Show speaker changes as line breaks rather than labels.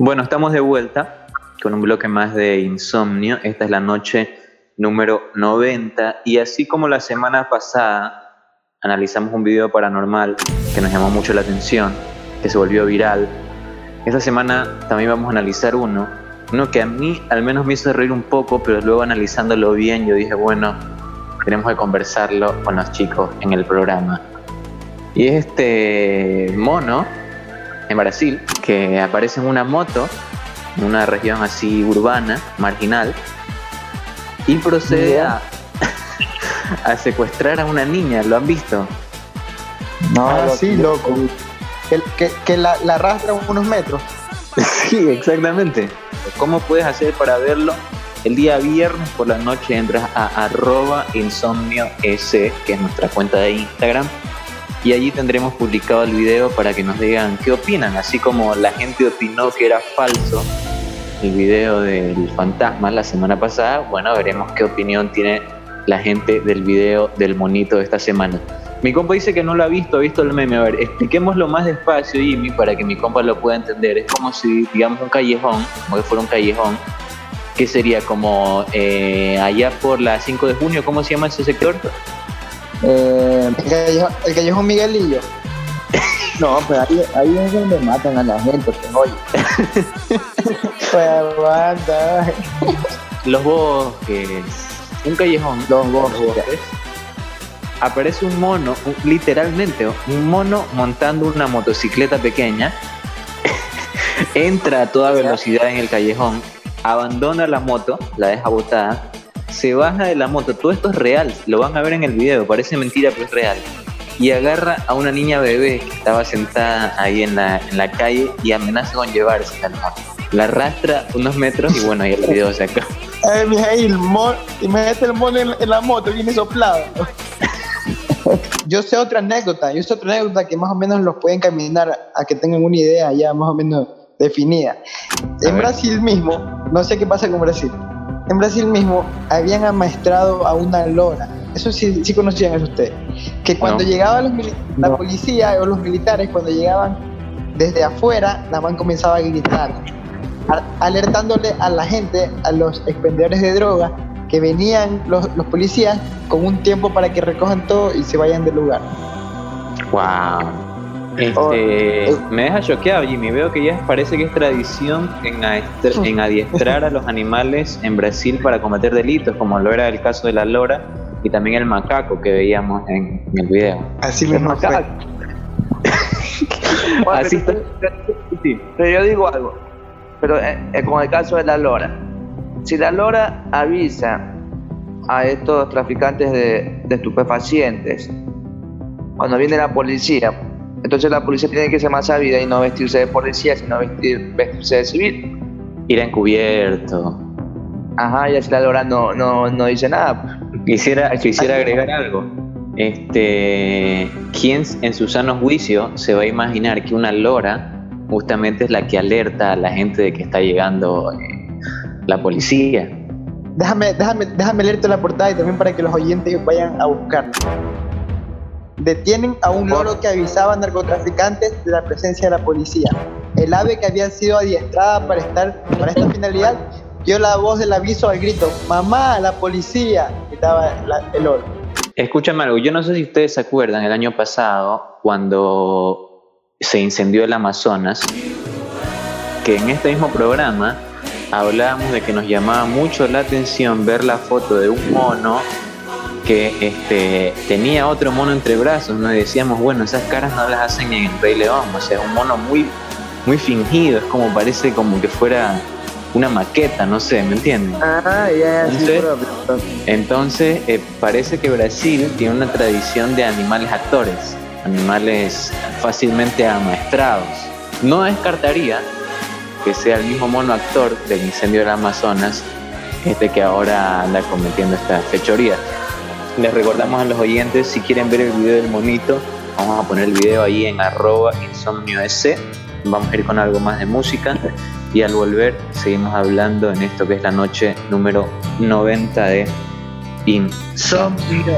Bueno, estamos de vuelta con un bloque más de insomnio. Esta es la noche número 90 y así como la semana pasada analizamos un video paranormal que nos llamó mucho la atención, que se volvió viral, esta semana también vamos a analizar uno, uno que a mí al menos me hizo reír un poco, pero luego analizándolo bien yo dije, bueno, tenemos que conversarlo con los chicos en el programa. Y es este mono en Brasil que aparece en una moto en una región así urbana, marginal, y procede a, a, secuestrar a una niña, ¿lo han visto?
No, ah, sí, loco. Que, que, la, arrastra unos metros.
sí, exactamente. ¿Cómo puedes hacer para verlo? El día viernes por la noche entras a arroba insomnio S, que es nuestra cuenta de Instagram, y allí tendremos publicado el video para que nos digan qué opinan, así como la gente opinó que era falso el video del fantasma la semana pasada, bueno, veremos qué opinión tiene la gente del video del monito esta semana. Mi compa dice que no lo ha visto, ha visto el meme. A ver, expliquémoslo más despacio, Jimmy, para que mi compa lo pueda entender. Es como si, digamos, un callejón, como que fuera un callejón, que sería como eh, allá por la 5 de junio, ¿cómo se llama ese sector?
Eh, el, callejón, Miguelillo. No, pues ahí, ahí, es donde matan a la gente, pues, oye. pues aguanta.
Los bosques. Un callejón.
Los bosques.
Aparece un mono, literalmente, un mono montando una motocicleta pequeña. entra a toda velocidad en el callejón, abandona la moto, la deja botada se baja de la moto, todo esto es real, lo van a ver en el video, parece mentira pero es real, y agarra a una niña bebé que estaba sentada ahí en la, en la calle y amenaza con llevarse la moto. La arrastra unos metros y bueno, ahí el video se acaba.
Eh, Mijail, imagínate el mono en, la moto, viene soplado. yo sé otra anécdota, yo sé otra anécdota que más o menos los pueden caminar a que tengan una idea ya más o menos definida. En Brasil mismo, no sé qué pasa con Brasil, en Brasil mismo habían amaestrado a una lora. Eso sí, sí conocían eso ustedes. Que cuando llegaba la policía o los militares, cuando llegaban desde afuera, la man comenzaba a gritar, alertándole a la gente, a los expendedores de droga, que venían los, los policías con un tiempo para que recojan todo y se vayan del lugar.
¡Wow! Este, me deja choqueado, Jimmy. Veo que ya parece que es tradición en, en adiestrar a los animales en Brasil para cometer delitos, como lo era el caso de la lora y también el macaco que veíamos en, el video.
Así mismo.
Macaco. Así Pero yo digo algo, pero eh, eh, como el caso de la lora. Si la lora avisa a estos traficantes de, de estupefacientes, cuando viene la policía, entonces la policía tiene que ser más sabida y no vestirse de policía, sino vestir, vestirse de civil.
Ir encubierto.
Ajá, y así la Lora no, no, no dice nada.
Quisiera, quisiera agregar algo. Este, ¿Quién en su sano juicio se va a imaginar que una lora justamente es la que alerta a la gente de que está llegando eh, la policía?
Déjame, déjame, déjame leerte la portada y también para que los oyentes vayan a buscarla detienen a un loro que avisaba a narcotraficantes de la presencia de la policía. El ave que había sido adiestrada para, estar, para esta finalidad dio la voz del aviso al grito, mamá, la policía, gritaba el loro.
Escúchame algo, yo no sé si ustedes se acuerdan el año pasado cuando se incendió el Amazonas, que en este mismo programa hablábamos de que nos llamaba mucho la atención ver la foto de un mono que este, tenía otro mono entre brazos, ¿no? decíamos, bueno, esas caras no las hacen en el Rey León, o sea, es un mono muy, muy fingido, es como parece como que fuera una maqueta, no sé, ¿me entienden?
Ah, ya,
entonces, entonces eh, parece que Brasil tiene una tradición de animales actores, animales fácilmente amaestrados. No descartaría que sea el mismo mono actor del incendio del Amazonas este que ahora anda cometiendo esta fechoría. Les recordamos a los oyentes, si quieren ver el video del monito, vamos a poner el video ahí en arroba insomnio Vamos a ir con algo más de música y al volver seguimos hablando en esto que es la noche número 90 de Insomnio.